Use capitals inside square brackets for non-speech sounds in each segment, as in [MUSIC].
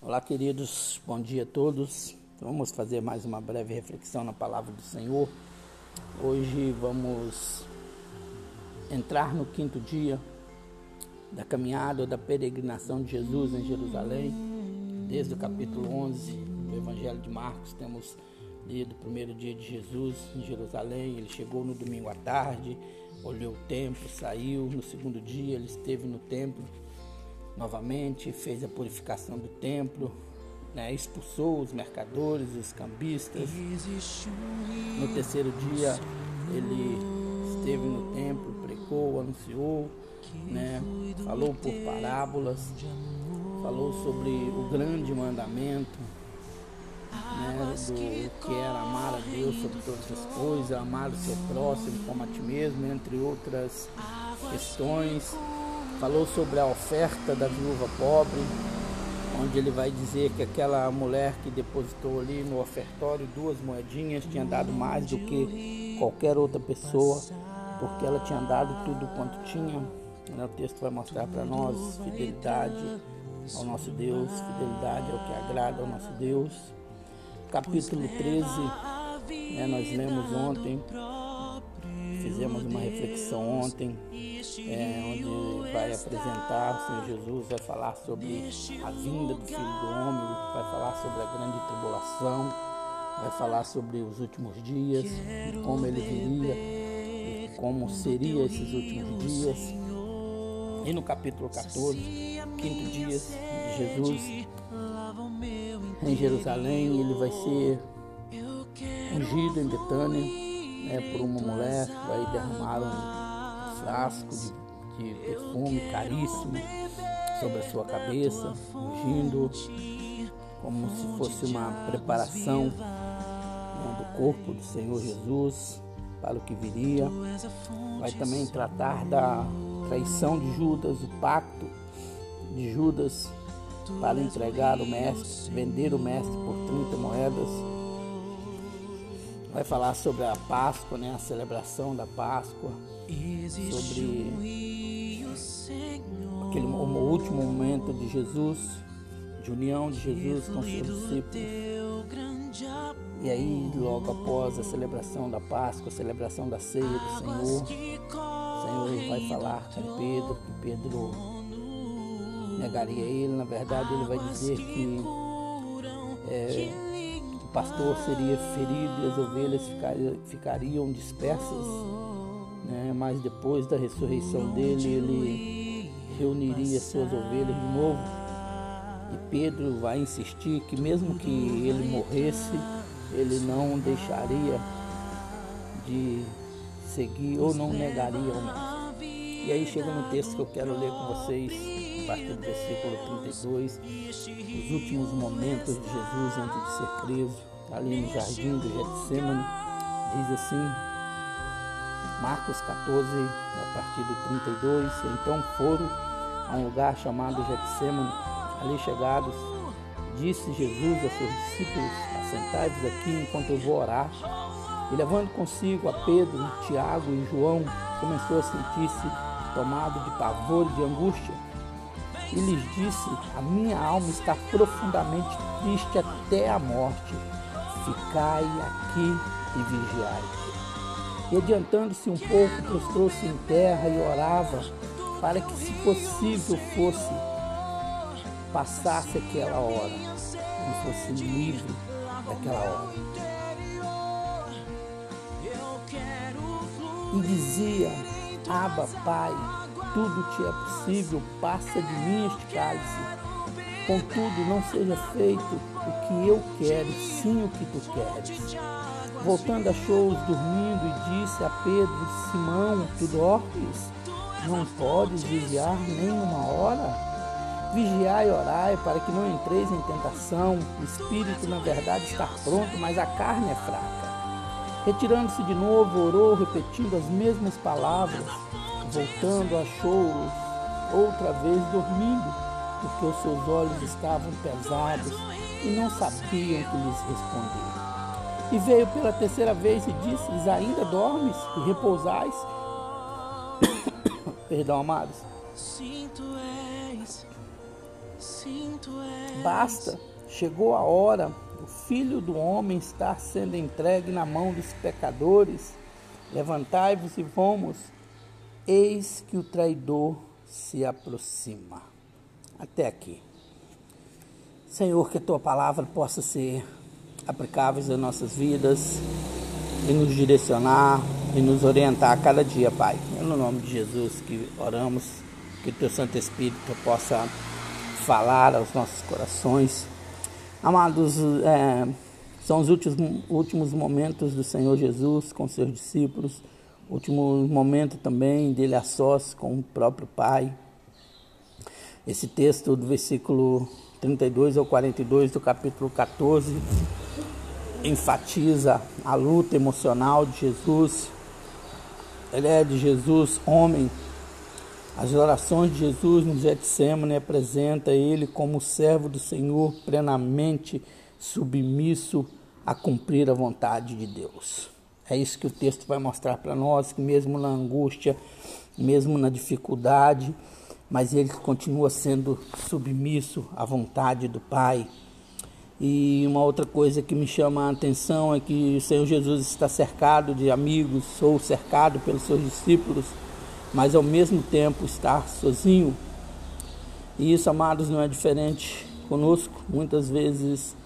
Olá, queridos, bom dia a todos. Vamos fazer mais uma breve reflexão na palavra do Senhor. Hoje vamos entrar no quinto dia da caminhada ou da peregrinação de Jesus em Jerusalém. Desde o capítulo 11 do Evangelho de Marcos, temos lido o primeiro dia de Jesus em Jerusalém. Ele chegou no domingo à tarde, olhou o templo, saiu. No segundo dia, ele esteve no templo novamente, fez a purificação do templo, né, expulsou os mercadores, os cambistas. No terceiro dia, ele esteve no templo, pregou, anunciou, né, falou por parábolas, falou sobre o grande mandamento, né, do que era amar a Deus sobre todas as coisas, amar o seu próximo como a ti mesmo, entre outras questões falou sobre a oferta da viúva pobre, onde ele vai dizer que aquela mulher que depositou ali no ofertório duas moedinhas tinha dado mais do que qualquer outra pessoa, porque ela tinha dado tudo quanto tinha. O texto vai mostrar para nós fidelidade ao nosso Deus, fidelidade ao que agrada ao nosso Deus. Capítulo 13, né, nós lemos ontem, fizemos uma reflexão ontem é, onde vai apresentar o Senhor Jesus, vai falar sobre a vinda do Filho do Homem, vai falar sobre a grande tribulação, vai falar sobre os últimos dias, como ele viria, como seria esses últimos dias. E no capítulo 14, quinto dia de Jesus em Jerusalém, ele vai ser ungido em Betânia né, por uma mulher, vai derramar um frasco de, de perfume caríssimo sobre a sua cabeça, ungindo como se fosse uma preparação né, do corpo do Senhor Jesus para o que viria. Vai também tratar da traição de Judas, o pacto de Judas para entregar o mestre, vender o mestre por 30 moedas. Vai falar sobre a Páscoa, né, a celebração da Páscoa sobre aquele o último momento de Jesus, de união de Jesus com seus discípulos. E aí, logo após a celebração da Páscoa, a celebração da ceia do Senhor, o Senhor vai falar com Pedro, que Pedro negaria ele. Na verdade, ele vai dizer que é, o pastor seria ferido e as ovelhas ficariam, ficariam dispersas né? mas depois da ressurreição dele, ele reuniria suas ovelhas de novo. E Pedro vai insistir que, mesmo que ele morresse, ele não deixaria de seguir ou não negaria o mestre. E aí chega no texto que eu quero ler com vocês, a partir do versículo 32, os últimos momentos de Jesus antes de ser preso, ali no jardim do Getsemane, diz assim: Marcos 14, a partir do 32. Então foram a um lugar chamado Getsemane. Ali chegados, disse Jesus a seus discípulos: Assentai-vos aqui enquanto eu vou orar. E levando consigo a Pedro, Tiago e João, começou a sentir-se tomado de pavor e de angústia. E lhes disse: A minha alma está profundamente triste até a morte. Ficai aqui e vigiai. E adiantando-se um pouco, prostrou-se em terra e orava para que, se possível, fosse passasse aquela hora e fosse livre daquela hora. E dizia: Aba, Pai, tudo te é possível, passa de mim este cálice. Contudo, não seja feito o que eu quero, sim o que tu queres. Voltando, achou-os dormindo e disse a Pedro: Simão, tu dormes? Não podes vigiar nem uma hora? Vigiai e orai para que não entreis em tentação. O espírito, na verdade, está pronto, mas a carne é fraca. Retirando-se de novo, orou, repetindo as mesmas palavras. Voltando, achou-os outra vez dormindo, porque os seus olhos estavam pesados e não sabiam que lhes responder. E veio pela terceira vez e disse-lhes: Ainda dormes e repousais? [COUGHS] Perdão, amados. Basta, chegou a hora, o filho do homem está sendo entregue na mão dos pecadores. Levantai-vos e vamos, eis que o traidor se aproxima. Até aqui. Senhor, que a tua palavra possa ser aplicáveis às nossas vidas e nos direcionar e nos orientar a cada dia, Pai. É no nome de Jesus que oramos, que o teu Santo Espírito possa falar aos nossos corações. Amados, é, são os últimos, últimos momentos do Senhor Jesus com seus discípulos, último momento também dele a sós com o próprio Pai. Esse texto do versículo 32 ao 42 do capítulo 14 enfatiza a luta emocional de Jesus. Ele é de Jesus, homem. As orações de Jesus no Getsemane apresenta ele como servo do Senhor plenamente submisso a cumprir a vontade de Deus. É isso que o texto vai mostrar para nós, que mesmo na angústia, mesmo na dificuldade, mas ele continua sendo submisso à vontade do Pai. E uma outra coisa que me chama a atenção é que o Senhor Jesus está cercado de amigos ou cercado pelos seus discípulos, mas ao mesmo tempo está sozinho. E isso, amados, não é diferente conosco. Muitas vezes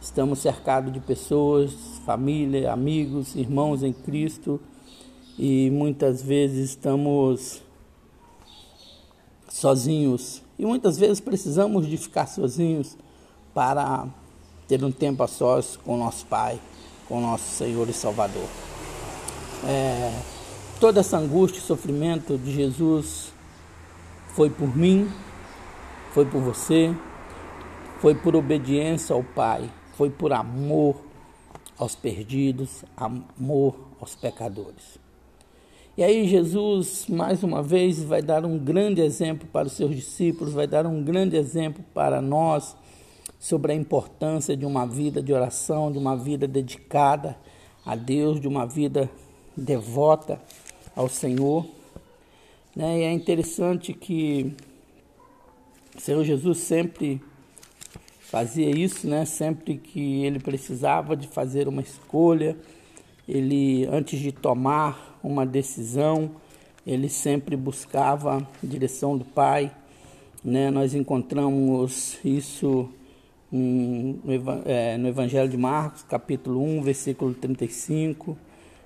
estamos cercados de pessoas, família, amigos, irmãos em Cristo, e muitas vezes estamos sozinhos. E muitas vezes precisamos de ficar sozinhos para ter um tempo a sós com nosso Pai, com nosso Senhor e Salvador. É, toda essa angústia e sofrimento de Jesus foi por mim, foi por você, foi por obediência ao Pai, foi por amor aos perdidos, amor aos pecadores. E aí Jesus, mais uma vez, vai dar um grande exemplo para os seus discípulos, vai dar um grande exemplo para nós sobre a importância de uma vida de oração, de uma vida dedicada a Deus, de uma vida devota ao Senhor. Né? E é interessante que o Senhor Jesus sempre fazia isso, né? Sempre que ele precisava de fazer uma escolha, ele antes de tomar uma decisão, ele sempre buscava a direção do Pai. Né? Nós encontramos isso é, no Evangelho de Marcos, capítulo 1, versículo 35.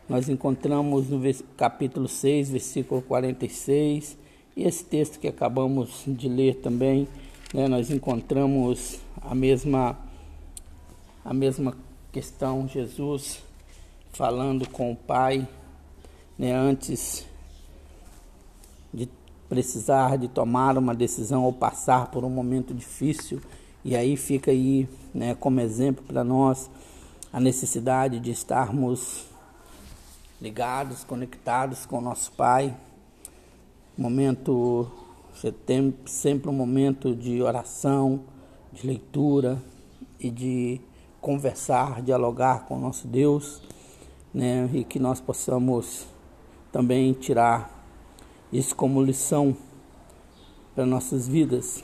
Nós encontramos no capítulo 6, versículo 46. E esse texto que acabamos de ler também, né, nós encontramos a mesma, a mesma questão, Jesus falando com o Pai né, antes de precisar de tomar uma decisão ou passar por um momento difícil. E aí fica aí, né, como exemplo para nós a necessidade de estarmos ligados, conectados com nosso Pai. Momento, você tem sempre um momento de oração, de leitura e de conversar, dialogar com o nosso Deus, né, e que nós possamos também tirar isso como lição para nossas vidas.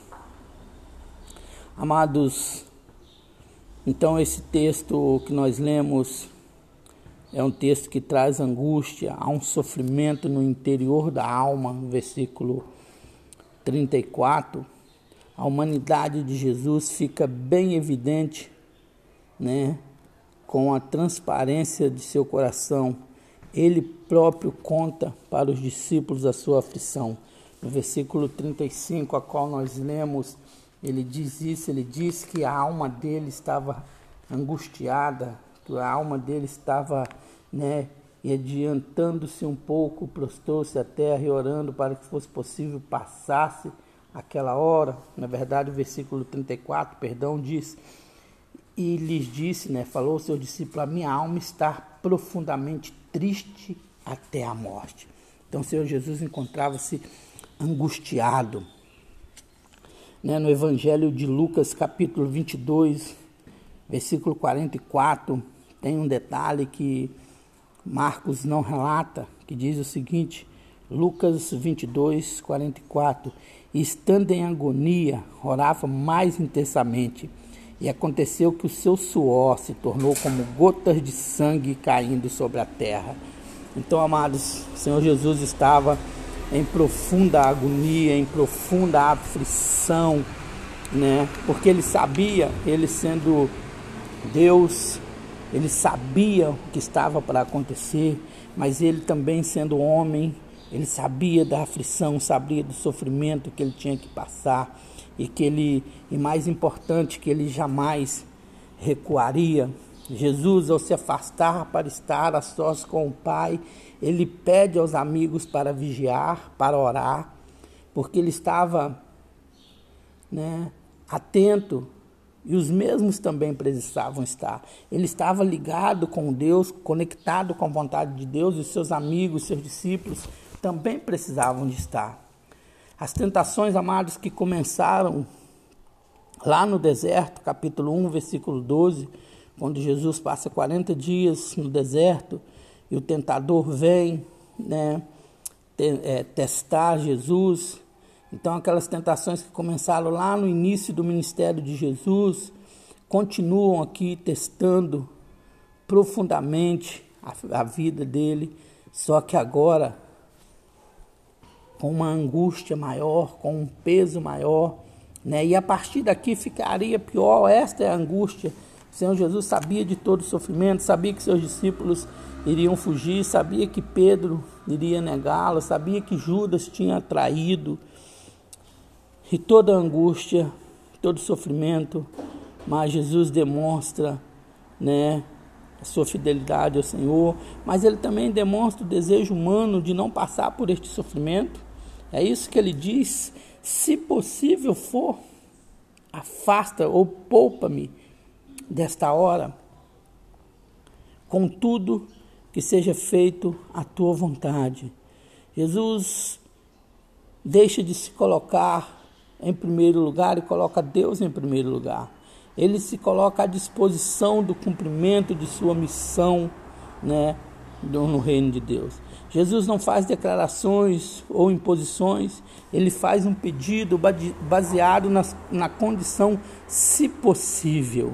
Amados, então esse texto que nós lemos é um texto que traz angústia, há um sofrimento no interior da alma, versículo 34. A humanidade de Jesus fica bem evidente, né, com a transparência de seu coração ele próprio conta para os discípulos a sua aflição. No versículo 35, a qual nós lemos, ele diz isso, ele diz que a alma dele estava angustiada, que a alma dele estava, né, e adiantando-se um pouco, prostou-se à terra e orando para que fosse possível passasse aquela hora. Na verdade, o versículo 34, perdão, diz: E lhes disse, né, falou seu discípulo: A minha alma está profundamente triste até a morte. Então o Senhor Jesus encontrava-se angustiado. Né? No Evangelho de Lucas, capítulo 22, versículo 44, tem um detalhe que Marcos não relata, que diz o seguinte: Lucas 22, 44. E estando em agonia, orava mais intensamente. E aconteceu que o seu suor se tornou como gotas de sangue caindo sobre a terra. Então, amados, o Senhor Jesus estava em profunda agonia, em profunda aflição, né? Porque ele sabia, ele sendo Deus, ele sabia o que estava para acontecer, mas ele também sendo homem, ele sabia da aflição, sabia do sofrimento que ele tinha que passar e que ele, e mais importante, que ele jamais recuaria. Jesus, ao se afastar para estar a sós com o Pai, ele pede aos amigos para vigiar, para orar, porque ele estava né, atento e os mesmos também precisavam estar. Ele estava ligado com Deus, conectado com a vontade de Deus, e seus amigos, seus discípulos também precisavam de estar. As tentações, amados, que começaram lá no deserto, capítulo 1, versículo 12, quando Jesus passa 40 dias no deserto e o tentador vem né, é, testar Jesus. Então, aquelas tentações que começaram lá no início do ministério de Jesus continuam aqui testando profundamente a, a vida dele, só que agora com uma angústia maior, com um peso maior, né? E a partir daqui ficaria pior. Esta é a angústia. O Senhor Jesus sabia de todo o sofrimento, sabia que seus discípulos iriam fugir, sabia que Pedro iria negá-lo, sabia que Judas tinha traído. E toda angústia, todo sofrimento, mas Jesus demonstra, né, a sua fidelidade ao Senhor, mas ele também demonstra o desejo humano de não passar por este sofrimento. É isso que ele diz: se possível for, afasta ou poupa-me desta hora. Contudo, que seja feito a tua vontade. Jesus deixa de se colocar em primeiro lugar e coloca Deus em primeiro lugar. Ele se coloca à disposição do cumprimento de sua missão, né, no reino de Deus. Jesus não faz declarações ou imposições, ele faz um pedido baseado na, na condição, se possível.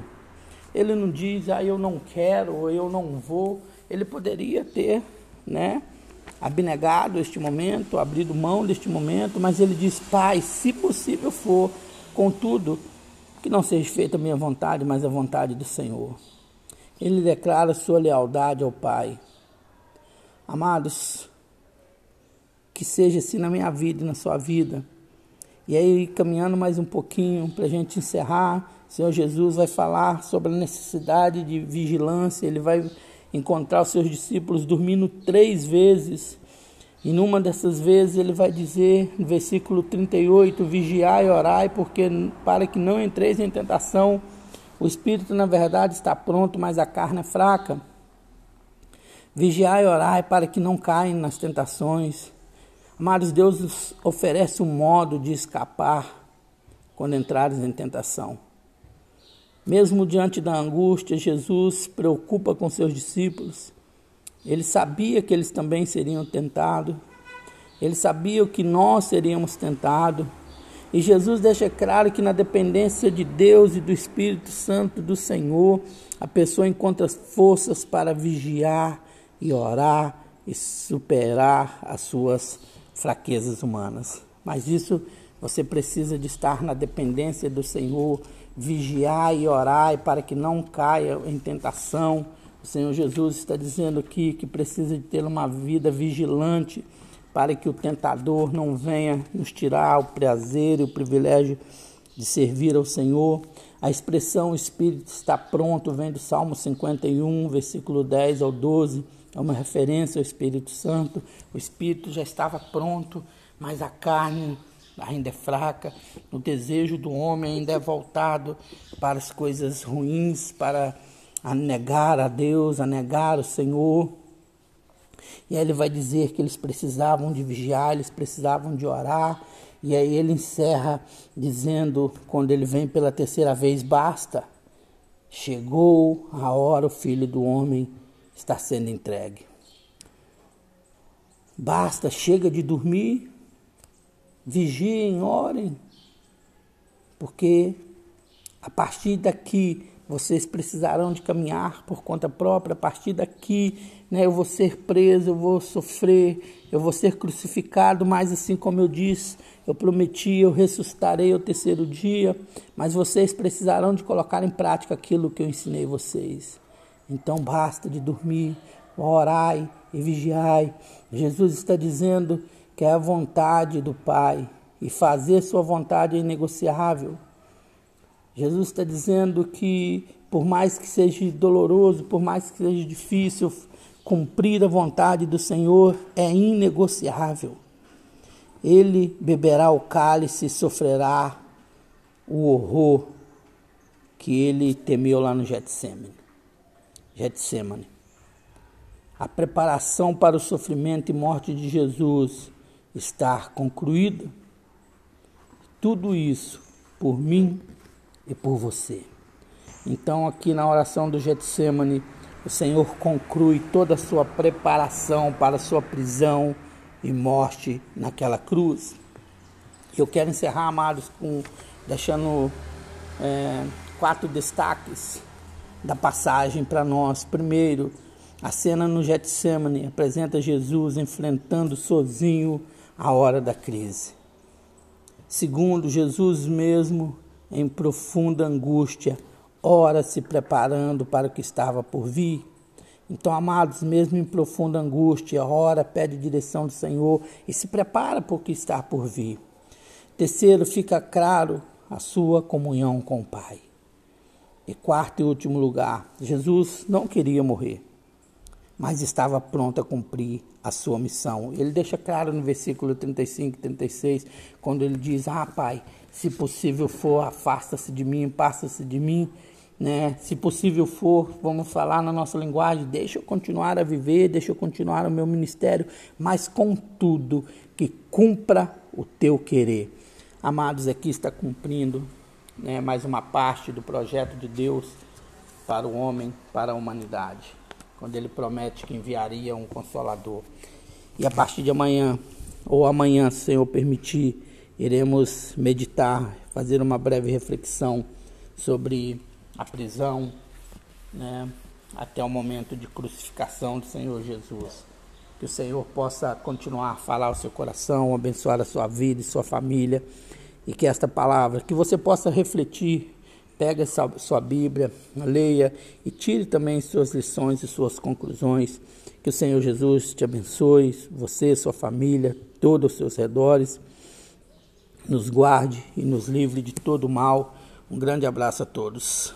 Ele não diz, ah, eu não quero, eu não vou. Ele poderia ter, né, abnegado este momento, abrido mão deste momento, mas ele diz, Pai, se possível for, contudo, que não seja feita a minha vontade, mas a vontade do Senhor. Ele declara sua lealdade ao Pai. Amados, que seja assim na minha vida e na sua vida. E aí, caminhando mais um pouquinho para a gente encerrar, o Senhor Jesus vai falar sobre a necessidade de vigilância. Ele vai encontrar os seus discípulos dormindo três vezes. E numa dessas vezes ele vai dizer, no versículo 38, vigiai e orai, porque para que não entreis em tentação, o espírito na verdade está pronto, mas a carne é fraca. Vigiai e orai para que não caem nas tentações. Amados, Deus oferece um modo de escapar quando entrares em tentação. Mesmo diante da angústia, Jesus preocupa com seus discípulos. Ele sabia que eles também seriam tentados. Ele sabia que nós seríamos tentados. E Jesus deixa claro que na dependência de Deus e do Espírito Santo do Senhor, a pessoa encontra forças para vigiar e orar e superar as suas fraquezas humanas. Mas isso você precisa de estar na dependência do Senhor, vigiar e orar para que não caia em tentação. O Senhor Jesus está dizendo aqui que precisa de ter uma vida vigilante para que o tentador não venha nos tirar o prazer e o privilégio de servir ao Senhor. A expressão o Espírito está pronto vem do Salmo 51, versículo 10 ao 12 é uma referência ao Espírito Santo. O Espírito já estava pronto, mas a carne ainda é fraca. O desejo do homem ainda é voltado para as coisas ruins, para a negar a Deus, a negar o Senhor. E aí ele vai dizer que eles precisavam de vigiar, eles precisavam de orar. E aí ele encerra dizendo, quando ele vem pela terceira vez, basta. Chegou a hora, o filho do homem está sendo entregue. Basta, chega de dormir, vigiem, orem, porque a partir daqui vocês precisarão de caminhar por conta própria. A partir daqui, né, eu vou ser preso, eu vou sofrer, eu vou ser crucificado, mas assim como eu disse, eu prometi, eu ressuscitarei ao terceiro dia, mas vocês precisarão de colocar em prática aquilo que eu ensinei vocês. Então basta de dormir, orai e vigiai. Jesus está dizendo que é a vontade do Pai e fazer sua vontade é inegociável. Jesus está dizendo que, por mais que seja doloroso, por mais que seja difícil, cumprir a vontade do Senhor é inegociável. Ele beberá o cálice e sofrerá o horror que ele temeu lá no Getsemane. Getsemane. A preparação para o sofrimento e morte de Jesus está concluída. Tudo isso por mim e por você. Então, aqui na oração do Getsemane, o Senhor conclui toda a sua preparação para a sua prisão e morte naquela cruz. Eu quero encerrar, amados, com deixando é, quatro destaques da passagem para nós. Primeiro, a cena no Getsemane apresenta Jesus enfrentando sozinho a hora da crise. Segundo, Jesus mesmo em profunda angústia, ora se preparando para o que estava por vir. Então, amados, mesmo em profunda angústia, ora, pede direção do Senhor e se prepara para o que está por vir. Terceiro, fica claro a sua comunhão com o Pai. E quarto e último lugar, Jesus não queria morrer, mas estava pronto a cumprir a sua missão. Ele deixa claro no versículo 35 e 36, quando ele diz: Ah, Pai, se possível for, afasta-se de mim, passa-se de mim. Né? Se possível for, vamos falar na nossa linguagem, deixa eu continuar a viver, deixa eu continuar o meu ministério, mas contudo que cumpra o teu querer. Amados, aqui está cumprindo né, mais uma parte do projeto de Deus para o homem, para a humanidade, quando ele promete que enviaria um consolador. E a partir de amanhã, ou amanhã, se o Senhor permitir, iremos meditar, fazer uma breve reflexão sobre a prisão, né, até o momento de crucificação do Senhor Jesus. Que o Senhor possa continuar a falar ao seu coração, abençoar a sua vida e sua família, e que esta palavra, que você possa refletir, pegue essa sua Bíblia, leia e tire também suas lições e suas conclusões. Que o Senhor Jesus te abençoe, você, sua família, todos os seus redores nos guarde e nos livre de todo mal. Um grande abraço a todos.